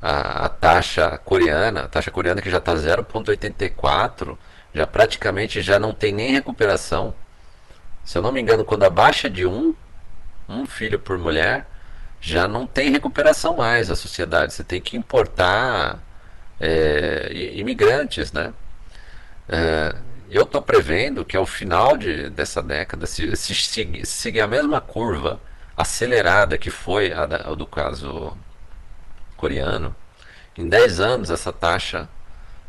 a, a, taxa coreana, a taxa coreana que já está 0,84, já praticamente já não tem nem recuperação. Se eu não me engano, quando abaixa de um, um filho por mulher, já não tem recuperação mais a sociedade. Você tem que importar é, imigrantes, né? É, eu estou prevendo que ao final de, dessa década, se, se, se, seguir a mesma curva acelerada que foi a, da, a do caso coreano, em 10 anos essa taxa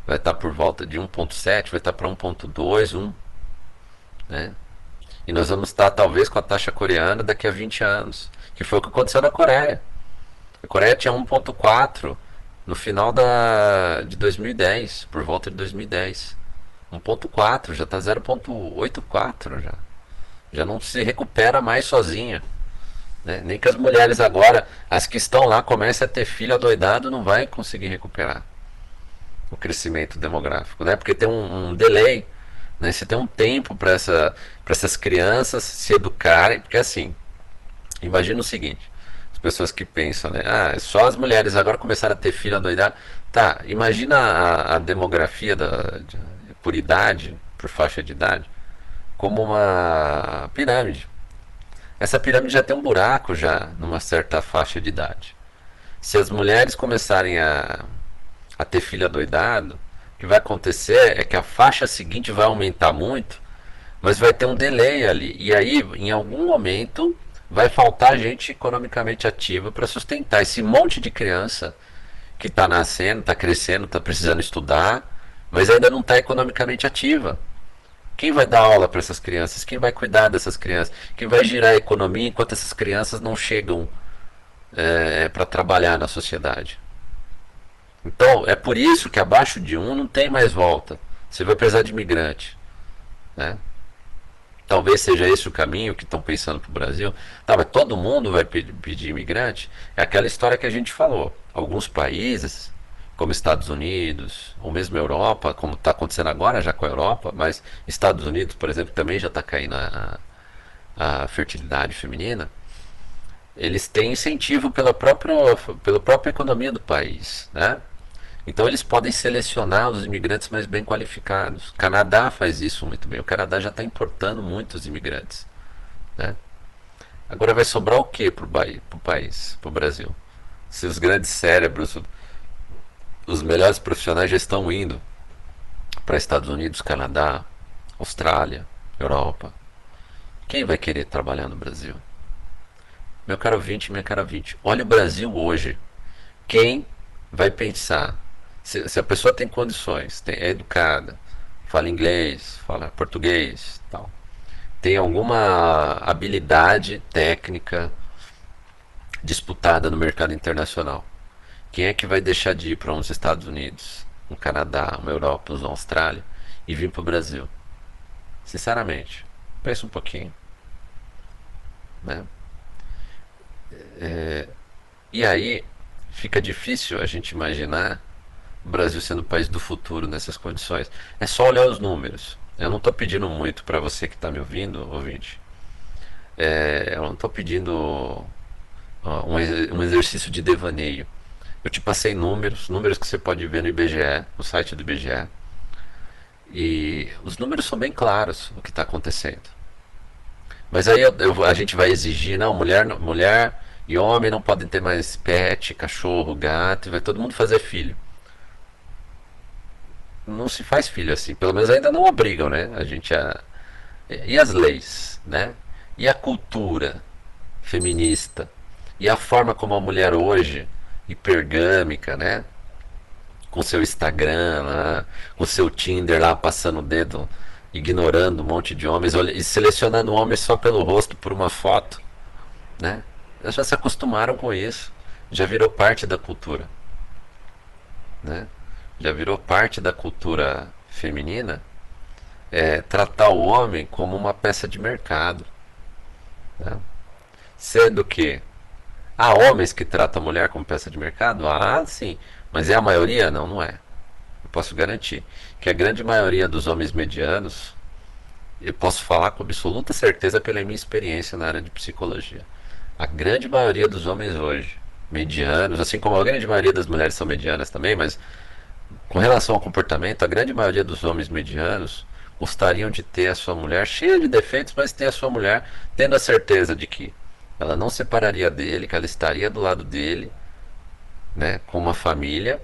vai estar por volta de 1,7, vai estar para 1,2, 1. Né? E nós vamos estar talvez com a taxa coreana daqui a 20 anos que foi o que aconteceu na Coreia. A Coreia tinha 1.4 no final da, de 2010, por volta de 2010. 1.4, já está 0.84 já. Já não se recupera mais sozinha. Né? Nem que as mulheres agora, as que estão lá, comecem a ter filho adoidado, não vai conseguir recuperar o crescimento demográfico, né? Porque tem um, um delay, né? Você tem um tempo para essa, essas crianças se educarem, porque assim, Imagina o seguinte: as pessoas que pensam, né? Ah, só as mulheres agora começaram a ter filho adoidado. Tá, imagina a, a demografia da, de, por idade, por faixa de idade, como uma pirâmide. Essa pirâmide já tem um buraco já numa certa faixa de idade. Se as mulheres começarem a, a ter filho adoidado, o que vai acontecer é que a faixa seguinte vai aumentar muito, mas vai ter um delay ali. E aí, em algum momento, vai faltar gente economicamente ativa para sustentar esse monte de criança que está nascendo, está crescendo, está precisando estudar, mas ainda não está economicamente ativa. Quem vai dar aula para essas crianças? Quem vai cuidar dessas crianças? Quem vai girar a economia enquanto essas crianças não chegam é, para trabalhar na sociedade? Então, é por isso que abaixo de um não tem mais volta. Você vai precisar de imigrante. Né? Talvez seja esse o caminho que estão pensando para o Brasil. Tá, mas todo mundo vai pedir imigrante? É aquela história que a gente falou. Alguns países, como Estados Unidos, ou mesmo Europa, como está acontecendo agora já com a Europa, mas Estados Unidos, por exemplo, também já está caindo a, a, fertilidade feminina, eles têm incentivo pela própria, pela própria economia do país. Né? Então eles podem selecionar os imigrantes mais bem qualificados. O Canadá faz isso muito bem. O Canadá já está importando muitos imigrantes. Né? Agora vai sobrar o que para o país, para o Brasil? Se os grandes cérebros, os melhores profissionais já estão indo para Estados Unidos, Canadá, Austrália, Europa. Quem vai querer trabalhar no Brasil? Meu caro 20, minha cara 20. Olha o Brasil hoje. Quem vai pensar? Se, se a pessoa tem condições, tem, é educada, fala inglês, fala português, tal, tem alguma habilidade técnica disputada no mercado internacional. Quem é que vai deixar de ir para uns Estados Unidos, um Canadá, uma Europa, uma Austrália e vir para o Brasil? Sinceramente, pensa um pouquinho. Né? É, e aí fica difícil a gente imaginar o Brasil sendo o país do futuro nessas condições. É só olhar os números. Eu não estou pedindo muito para você que está me ouvindo, ouvinte. É, eu não estou pedindo um, um exercício de devaneio. Eu te passei números, números que você pode ver no IBGE, no site do IBGE. E os números são bem claros o que está acontecendo. Mas aí eu, eu, a gente vai exigir, não, mulher, mulher e homem não podem ter mais pet, cachorro, gato, vai todo mundo fazer filho. Não se faz filho assim, pelo menos ainda não obrigam, né? A gente a e as leis, né? E a cultura feminista e a forma como a mulher hoje hipergâmica, né? Com seu Instagram lá, com seu Tinder lá passando o dedo ignorando um monte de homens e selecionando homens só pelo rosto por uma foto, né? Elas já se acostumaram com isso, já virou parte da cultura, né? Já virou parte da cultura feminina é, tratar o homem como uma peça de mercado, né? sendo que há homens que tratam a mulher como peça de mercado, ah, sim, mas é a maioria? Não, não é. Eu posso garantir que a grande maioria dos homens medianos, eu posso falar com absoluta certeza pela minha experiência na área de psicologia. A grande maioria dos homens hoje, medianos, assim como a grande maioria das mulheres são medianas também, mas com relação ao comportamento, a grande maioria dos homens medianos gostariam de ter a sua mulher cheia de defeitos, mas ter a sua mulher tendo a certeza de que ela não separaria dele, que ela estaria do lado dele, né, com uma família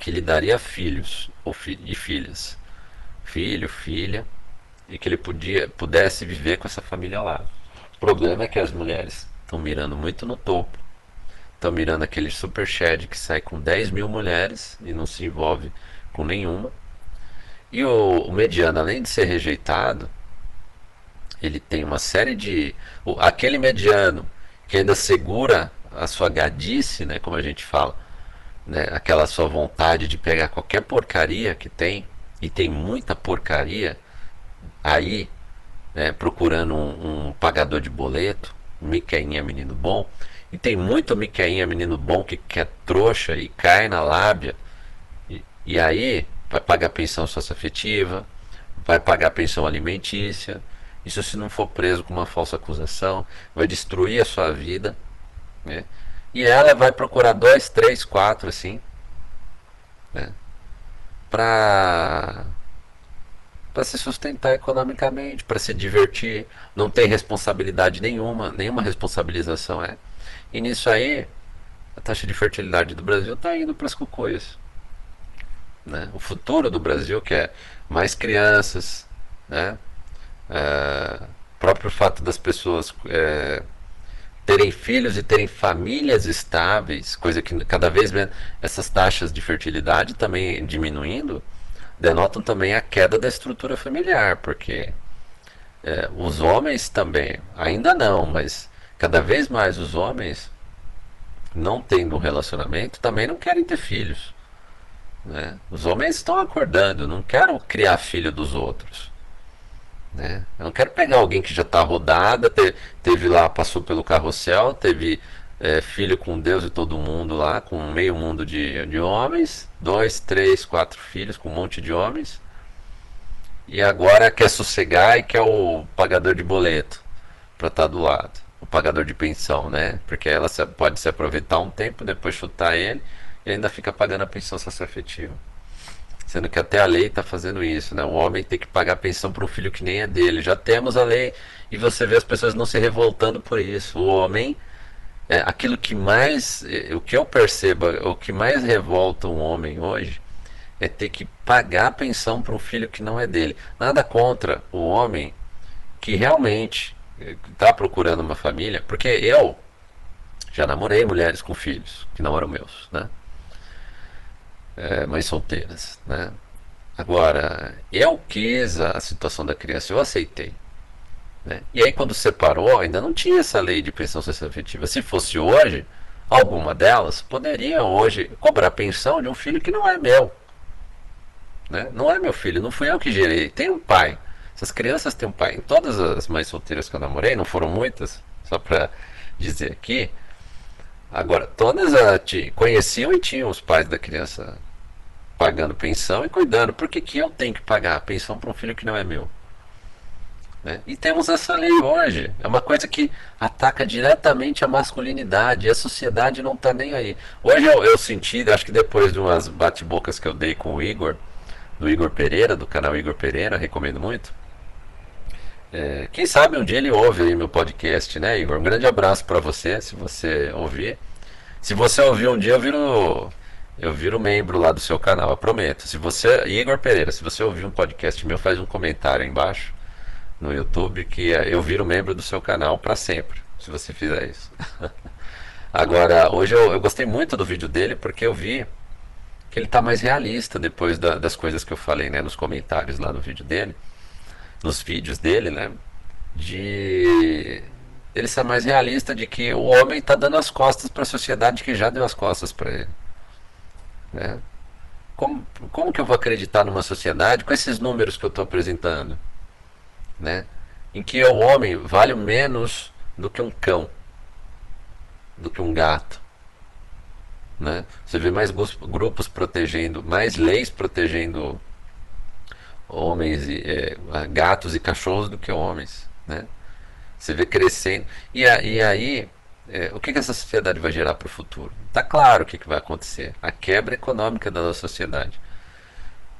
que lhe daria filhos ou fi e filhas, filho, filha, e que ele podia, pudesse viver com essa família lá. O problema é que as mulheres estão mirando muito no topo, estão mirando aquele super shed que sai com 10 mil mulheres e não se envolve com nenhuma. E o, o mediano, além de ser rejeitado, ele tem uma série de. Aquele mediano que ainda segura a sua gadice, né, como a gente fala, né, aquela sua vontade de pegar qualquer porcaria que tem, e tem muita porcaria aí, né, procurando um, um, pagador de boleto, Miqueinha menino bom, e tem muito Miqueinha menino bom que quer trouxa e cai na lábia, e, e aí vai pagar pensão socioafetiva, vai pagar pensão alimentícia, isso se não for preso com uma falsa acusação, vai destruir a sua vida, né? E ela vai procurar dois, três, quatro, assim, né? Pra, pra se sustentar economicamente, para se divertir. Não tem responsabilidade nenhuma, nenhuma responsabilização é. E nisso aí, a taxa de fertilidade do Brasil está indo para as cocôias. Né? O futuro do Brasil, que é mais crianças, né? É, próprio fato das pessoas é, terem filhos e terem famílias estáveis, coisa que cada vez menos essas taxas de fertilidade também diminuindo, denotam também a queda da estrutura familiar, porque é, os homens também, ainda não, mas cada vez mais os homens, não tendo um relacionamento, também não querem ter filhos. Né? Os homens estão acordando, não querem criar filho dos outros. Né? Eu não quero pegar alguém que já está rodada, te, teve lá, passou pelo carrossel, teve é, filho com Deus e todo mundo lá, com meio mundo de, de homens, dois, três, quatro filhos com um monte de homens, e agora quer sossegar e quer o pagador de boleto para estar tá do lado, o pagador de pensão, né? Porque ela pode se aproveitar um tempo, depois chutar ele e ainda fica pagando a pensão socioafetiva. Sendo que até a lei está fazendo isso, né? O homem tem que pagar pensão para um filho que nem é dele. Já temos a lei e você vê as pessoas não se revoltando por isso. O homem, é, aquilo que mais, é, o que eu percebo, o que mais revolta um homem hoje é ter que pagar a pensão para um filho que não é dele. Nada contra o homem que realmente está procurando uma família, porque eu já namorei mulheres com filhos que não eram meus, né? É, mães solteiras, né? Agora, eu quis a situação da criança, eu aceitei. Né? E aí, quando separou, ainda não tinha essa lei de pensão social efetiva. Se fosse hoje, alguma delas poderia hoje cobrar pensão de um filho que não é meu. Né? Não é meu filho, não fui eu que gerei. Tem um pai. Essas crianças têm um pai. Todas as mães solteiras que eu namorei, não foram muitas, só para dizer aqui. Agora, todas a, conheciam e tinham os pais da criança pagando pensão e cuidando. Por que, que eu tenho que pagar a pensão para um filho que não é meu? Né? E temos essa lei hoje. É uma coisa que ataca diretamente a masculinidade. E a sociedade não está nem aí. Hoje eu, eu senti, acho que depois de umas bate-bocas que eu dei com o Igor, do Igor Pereira, do canal Igor Pereira, recomendo muito. É, quem sabe um dia ele ouve aí meu podcast, né, Igor? Um grande abraço para você, se você ouvir. Se você ouvir um dia, eu viro, eu viro membro lá do seu canal, eu prometo. Se você, Igor Pereira, se você ouvir um podcast meu, faz um comentário aí embaixo no YouTube que eu viro membro do seu canal para sempre, se você fizer isso. Agora, hoje eu, eu, gostei muito do vídeo dele porque eu vi que ele está mais realista depois da, das coisas que eu falei né, nos comentários lá no vídeo dele, nos vídeos dele, né? De ele ser mais realista de que o homem está dando as costas para a sociedade que já deu as costas para ele. Né? Como, como que eu vou acreditar numa sociedade com esses números que eu estou apresentando? né? em que o homem vale menos do que um cão, do que um gato. Né? Você vê mais grupos protegendo, mais leis protegendo homens, e, é, gatos e cachorros do que homens. Né? Você vê crescendo. E, a, e aí, é, o que, que essa sociedade vai gerar para o futuro? Está claro o que, que vai acontecer: a quebra econômica da nossa sociedade.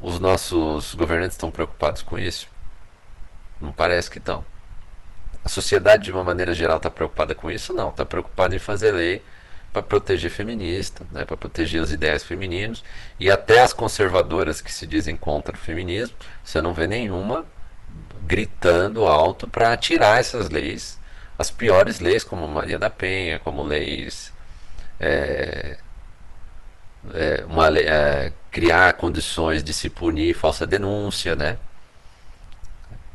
Os nossos governantes estão preocupados com isso. Não parece que estão. A sociedade, de uma maneira geral, está preocupada com isso? Não. Está preocupada em fazer lei para proteger feminista, né, para proteger os ideias femininos. E até as conservadoras que se dizem contra o feminismo, você não vê nenhuma gritando alto para tirar essas leis. As piores leis, como Maria da Penha, como leis. É, é, uma, é, criar condições de se punir falsa denúncia, né?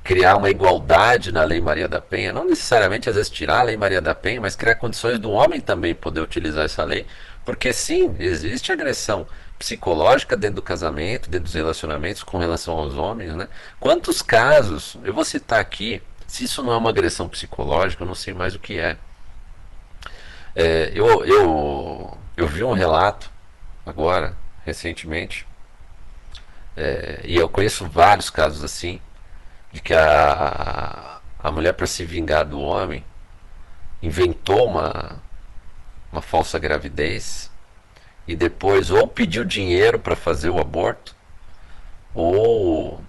Criar uma igualdade na Lei Maria da Penha, não necessariamente às vezes tirar a Lei Maria da Penha, mas criar condições do homem também poder utilizar essa lei, porque sim, existe agressão psicológica dentro do casamento, dentro dos relacionamentos com relação aos homens, né? Quantos casos, eu vou citar aqui, se isso não é uma agressão psicológica, eu não sei mais o que é. é eu, eu, eu vi um relato agora, recentemente, é, e eu conheço vários casos assim, de que a, a mulher, para se vingar do homem, inventou uma, uma falsa gravidez e depois ou pediu dinheiro para fazer o aborto, ou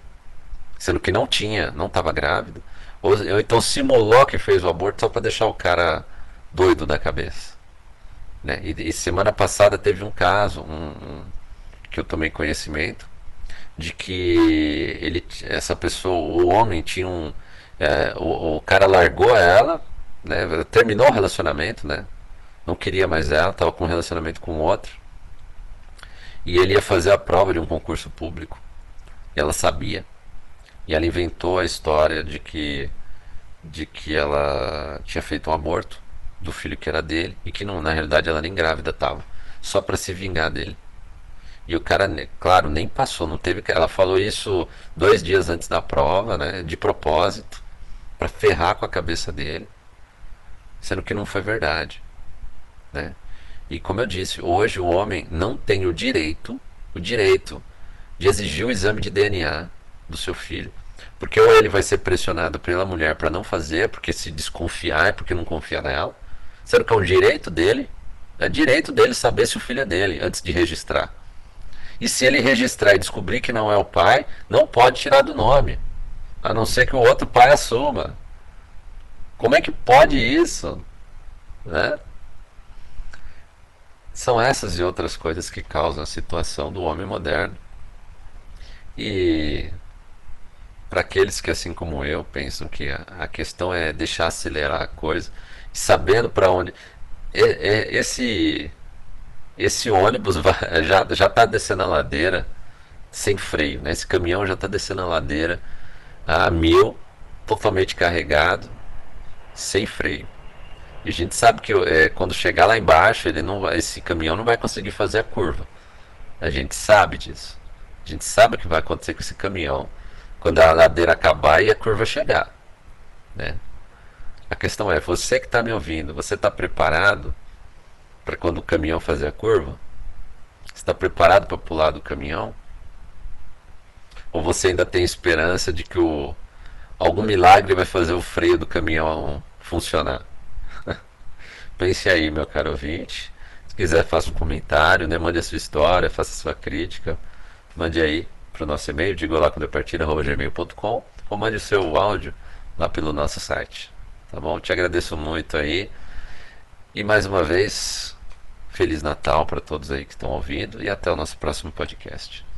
sendo que não tinha, não estava grávida, ou, ou, então simulou que fez o aborto só para deixar o cara doido da cabeça. Né? E, e, semana passada teve um caso um, um, que eu tomei conhecimento de que ele, essa pessoa, o homem tinha um, é, o, o, cara largou ela, né, terminou o relacionamento, né, não queria mais ela, estava com um relacionamento com outro, e ele ia fazer a prova de um concurso público, ela sabia, e ela inventou a história de que de que ela tinha feito um aborto do filho que era dele e que não, na realidade ela nem grávida estava, só para se vingar dele. E o cara, claro, nem passou, não teve. Ela falou isso dois dias antes da prova, né? De propósito, para ferrar com a cabeça dele, sendo que não foi verdade, né? E como eu disse, hoje o homem não tem o direito, o direito de exigir o exame de DNA do seu filho, porque ou ele vai ser pressionado pela mulher para não fazer, porque se desconfiar é porque não confia nela, sendo que é um direito dele, é direito dele saber se o filho é dele antes de registrar. E se ele registrar e descobrir que não é o pai, não pode tirar do nome. A não ser que o outro pai assuma. Como é que pode isso? Né? São essas e outras coisas que causam a situação do homem moderno. E para aqueles que, assim como eu, pensam que a, questão é deixar acelerar a coisa, sabendo para onde. Esse, esse ônibus já já está descendo a ladeira sem freio, né? Esse caminhão já está descendo a ladeira a mil, totalmente carregado, sem freio. E a gente sabe que é, quando chegar lá embaixo, ele não esse caminhão não vai conseguir fazer a curva. A gente sabe disso. A gente sabe o que vai acontecer com esse caminhão quando a ladeira acabar e a curva chegar. Né? A questão é, você que está me ouvindo, você está preparado para quando o caminhão fazer a curva? Está preparado para pular do caminhão? Ou você ainda tem esperança de que o, algum milagre vai fazer o freio do caminhão funcionar? Pense aí, meu caro ouvinte. Se quiser, faça um comentário, né? mande a sua história, faça a sua crítica. Mande aí para o nosso e-mail, diga lá quando eu partir, gmail.com ou mande o seu áudio lá pelo nosso site. Tá bom? Te agradeço muito aí. E mais uma vez, Feliz Natal para todos aí que estão ouvindo e até o nosso próximo podcast.